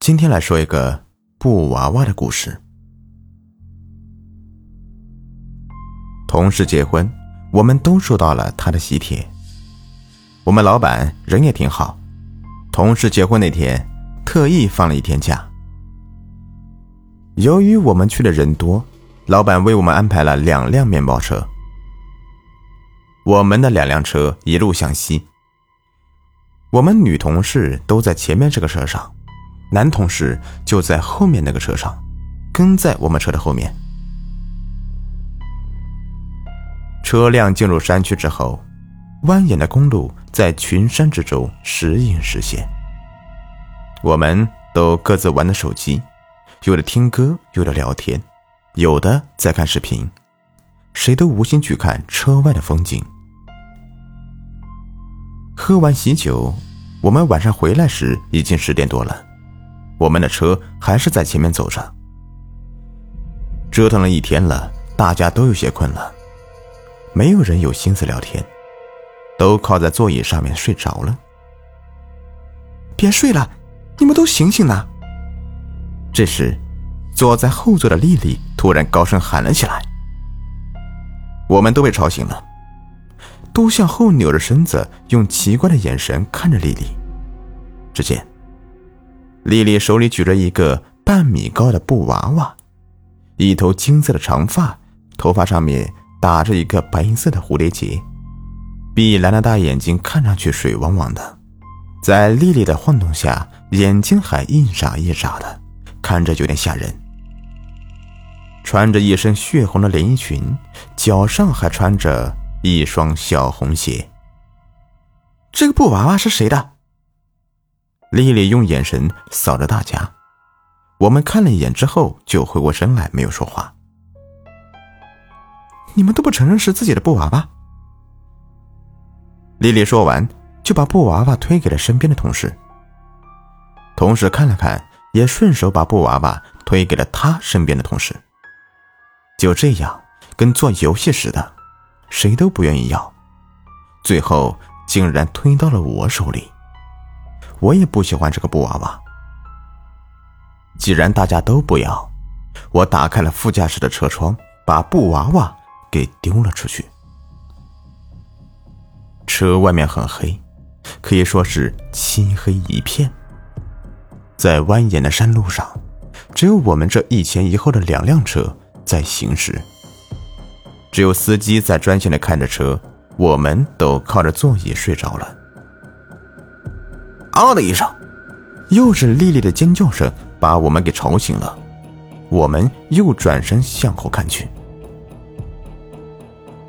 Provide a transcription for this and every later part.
今天来说一个布娃娃的故事。同事结婚，我们都收到了他的喜帖。我们老板人也挺好，同事结婚那天特意放了一天假。由于我们去的人多，老板为我们安排了两辆面包车。我们的两辆车一路向西，我们女同事都在前面这个车上。男同事就在后面那个车上，跟在我们车的后面。车辆进入山区之后，蜿蜒的公路在群山之中时隐时现。我们都各自玩着手机，有的听歌，有的聊天，有的在看视频，谁都无心去看车外的风景。喝完喜酒，我们晚上回来时已经十点多了。我们的车还是在前面走着，折腾了一天了，大家都有些困了，没有人有心思聊天，都靠在座椅上面睡着了。别睡了，你们都醒醒呐！这时，坐在后座的丽丽突然高声喊了起来，我们都被吵醒了，都向后扭着身子，用奇怪的眼神看着丽丽。只见。丽丽手里举着一个半米高的布娃娃，一头金色的长发，头发上面打着一个白色的蝴蝶结，碧蓝的大眼睛看上去水汪汪的，在丽丽的晃动下，眼睛还一眨一眨的，看着有点吓人。穿着一身血红的连衣裙，脚上还穿着一双小红鞋。这个布娃娃是谁的？丽丽用眼神扫着大家，我们看了一眼之后，就回过神来，没有说话。你们都不承认是自己的布娃娃？丽丽说完，就把布娃娃推给了身边的同事。同事看了看，也顺手把布娃娃推给了他身边的同事。就这样，跟做游戏似的，谁都不愿意要，最后竟然推到了我手里。我也不喜欢这个布娃娃。既然大家都不要，我打开了副驾驶的车窗，把布娃娃给丢了出去。车外面很黑，可以说是漆黑一片。在蜿蜒的山路上，只有我们这一前一后的两辆车在行驶，只有司机在专心的看着车，我们都靠着座椅睡着了。啊的一声，又是丽丽的尖叫声把我们给吵醒了。我们又转身向后看去。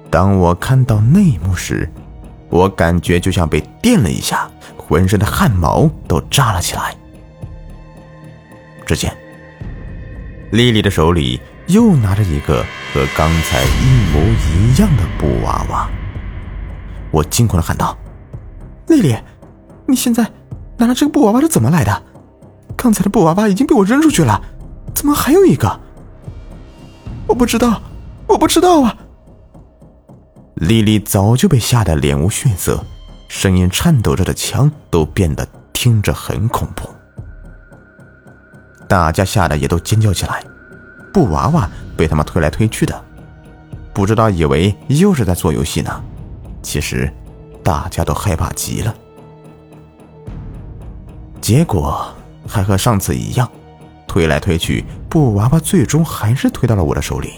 当我看到那一幕时，我感觉就像被电了一下，浑身的汗毛都炸了起来。只见丽丽的手里又拿着一个和刚才一模一样的布娃娃，我惊恐的喊道：“丽丽，你现在……”拿了这个布娃娃是怎么来的？刚才的布娃娃已经被我扔出去了，怎么还有一个？我不知道，我不知道啊！丽丽早就被吓得脸无血色，声音颤抖着的腔都变得听着很恐怖。大家吓得也都尖叫起来，布娃娃被他们推来推去的，不知道以为又是在做游戏呢。其实，大家都害怕极了。结果还和上次一样，推来推去，布娃娃最终还是推到了我的手里。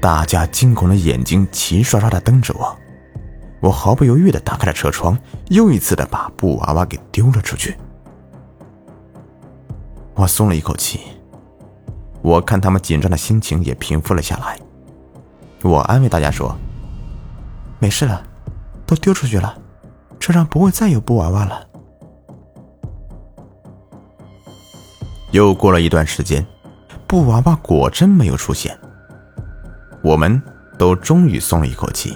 大家惊恐的眼睛齐刷刷的瞪着我，我毫不犹豫的打开了车窗，又一次的把布娃娃给丢了出去。我松了一口气，我看他们紧张的心情也平复了下来。我安慰大家说：“没事了，都丢出去了。”车上不会再有布娃娃了。又过了一段时间，布娃娃果真没有出现，我们都终于松了一口气。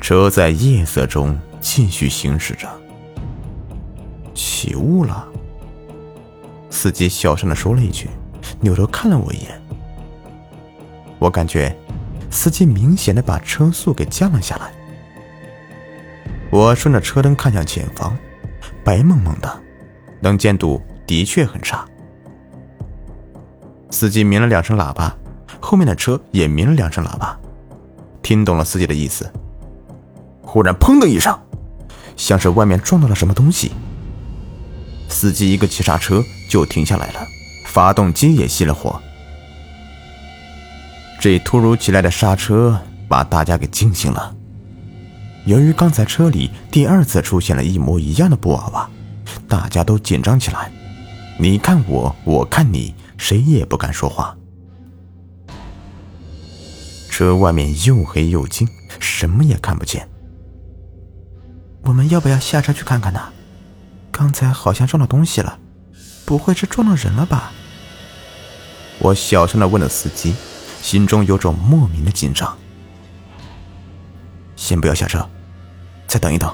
车在夜色中继续行驶着，起雾了。司机小声的说了一句，扭头看了我一眼。我感觉，司机明显的把车速给降了下来。我顺着车灯看向前方，白蒙蒙的，能见度的确很差。司机鸣了两声喇叭，后面的车也鸣了两声喇叭，听懂了司机的意思。忽然，砰的一声，像是外面撞到了什么东西。司机一个急刹车就停下来了，发动机也熄了火。这突如其来的刹车把大家给惊醒了。由于刚才车里第二次出现了一模一样的布娃娃，大家都紧张起来。你看我，我看你，谁也不敢说话。车外面又黑又静，什么也看不见。我们要不要下车去看看呢？刚才好像撞到东西了，不会是撞到人了吧？我小声的问了司机，心中有种莫名的紧张。先不要下车。再等一等。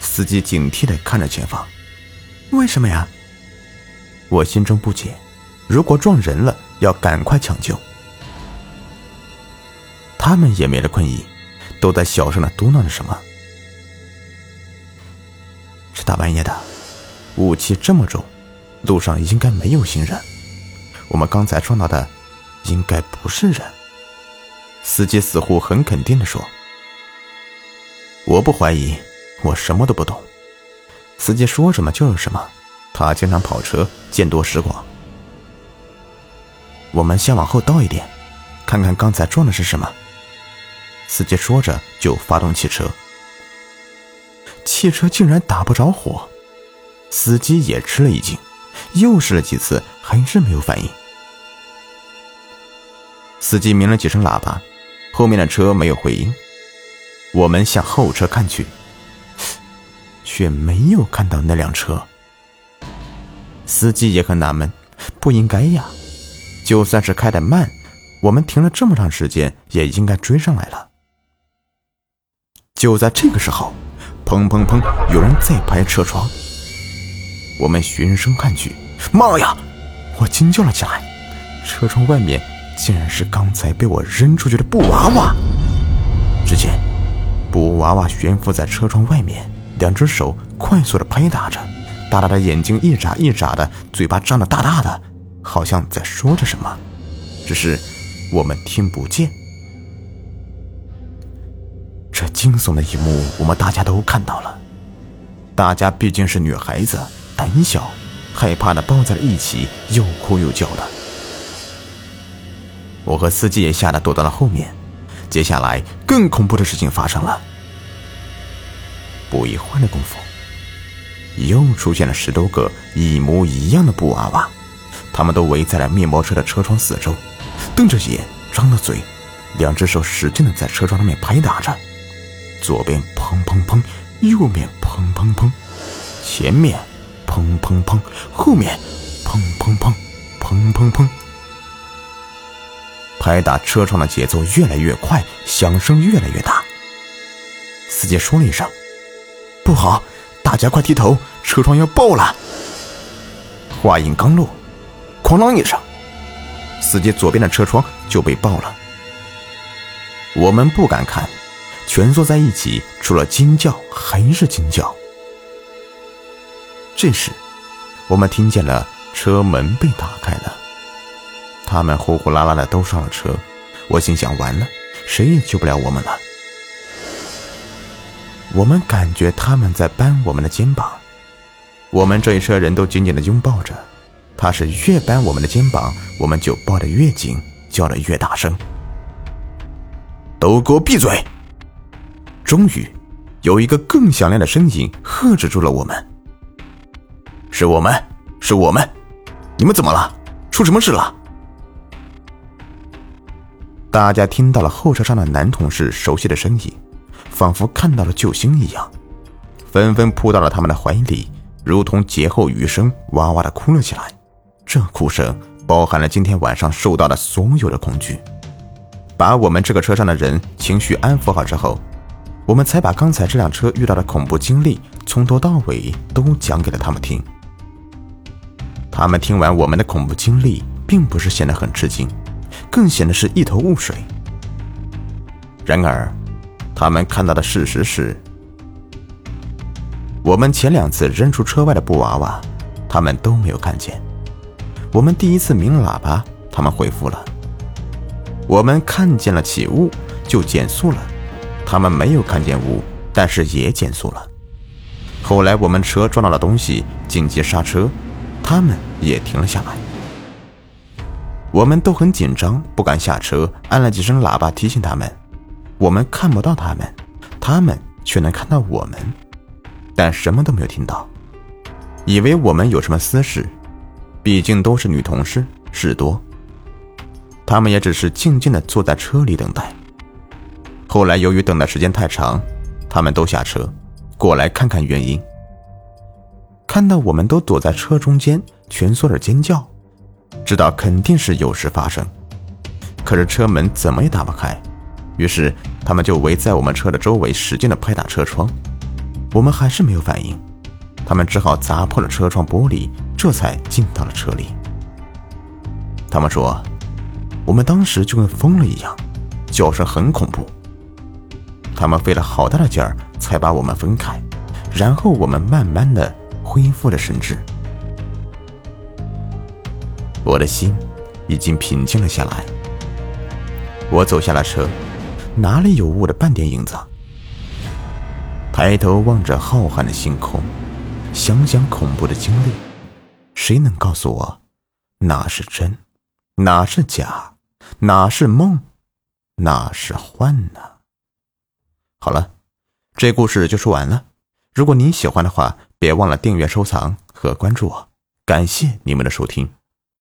司机警惕的看着前方，为什么呀？我心中不解。如果撞人了，要赶快抢救。他们也没了困意，都在小声的嘟囔着什么。这大半夜的，雾气这么重，路上应该没有行人。我们刚才撞到的，应该不是人。司机似乎很肯定的说。我不怀疑，我什么都不懂。司机说什么就是什么，他经常跑车，见多识广。我们先往后倒一点，看看刚才撞的是什么。司机说着就发动汽车，汽车竟然打不着火，司机也吃了一惊，又试了几次还是没有反应。司机鸣了几声喇叭，后面的车没有回应。我们向后车看去，却没有看到那辆车。司机也很纳闷，不应该呀，就算是开的慢，我们停了这么长时间，也应该追上来了。就在这个时候，砰砰砰，有人在拍车窗。我们循声看去，妈呀！我惊叫了起来，车窗外面竟然是刚才被我扔出去的布娃娃。只见。布娃娃悬浮在车窗外面，两只手快速的拍打着，大大的眼睛一眨一眨的，嘴巴张得大大的，好像在说着什么，只是我们听不见。这惊悚的一幕，我们大家都看到了。大家毕竟是女孩子，胆小，害怕的抱在了一起，又哭又叫的。我和司机也吓得躲到了后面。接下来，更恐怖的事情发生了。不一会儿的功夫，又出现了十多个一模一样的布娃娃，他们都围在了面包车的车窗四周，瞪着眼，张着嘴，两只手使劲的在车窗上面拍打着，左边砰砰砰，右面砰砰砰，前面砰砰砰，后面砰砰砰，砰砰砰。拍打车窗的节奏越来越快，响声越来越大。司机说了一声：“不好，大家快低头，车窗要爆了！”话音刚落，哐啷一声，司机左边的车窗就被爆了。我们不敢看，蜷缩在一起，除了惊叫还是惊叫。这时，我们听见了车门被打开了。他们呼呼啦啦的都上了车，我心想：完了，谁也救不了我们了。我们感觉他们在搬我们的肩膀，我们这一车人都紧紧的拥抱着。他是越搬我们的肩膀，我们就抱得越紧，叫得越大声。都给我闭嘴！终于，有一个更响亮的声音喝止住了我们：“是我们，是我们！你们怎么了？出什么事了？”大家听到了后车上的男同事熟悉的声音，仿佛看到了救星一样，纷纷扑到了他们的怀里，如同劫后余生，哇哇的哭了起来。这哭声包含了今天晚上受到的所有的恐惧。把我们这个车上的人情绪安抚好之后，我们才把刚才这辆车遇到的恐怖经历从头到尾都讲给了他们听。他们听完我们的恐怖经历，并不是显得很吃惊。更显得是一头雾水。然而，他们看到的事实是，我们前两次扔出车外的布娃娃，他们都没有看见；我们第一次鸣喇叭，他们回复了；我们看见了起雾就减速了，他们没有看见雾，但是也减速了。后来我们车撞到了东西，紧急刹车，他们也停了下来。我们都很紧张，不敢下车，按了几声喇叭提醒他们。我们看不到他们，他们却能看到我们，但什么都没有听到，以为我们有什么私事，毕竟都是女同事，事多。他们也只是静静的坐在车里等待。后来由于等的时间太长，他们都下车，过来看看原因。看到我们都躲在车中间，蜷缩着尖叫，知道肯定是有事发生，可是车门怎么也打不开。于是他们就围在我们车的周围，使劲的拍打车窗。我们还是没有反应，他们只好砸破了车窗玻璃，这才进到了车里。他们说，我们当时就跟疯了一样，叫声很恐怖。他们费了好大的劲儿才把我们分开，然后我们慢慢的恢复了神智。我的心已经平静了下来。我走下了车。哪里有雾的半点影子？抬头望着浩瀚的星空，想想恐怖的经历，谁能告诉我，哪是真，哪是假，哪是梦，哪是幻呢？好了，这故事就说完了。如果您喜欢的话，别忘了订阅、收藏和关注我。感谢你们的收听。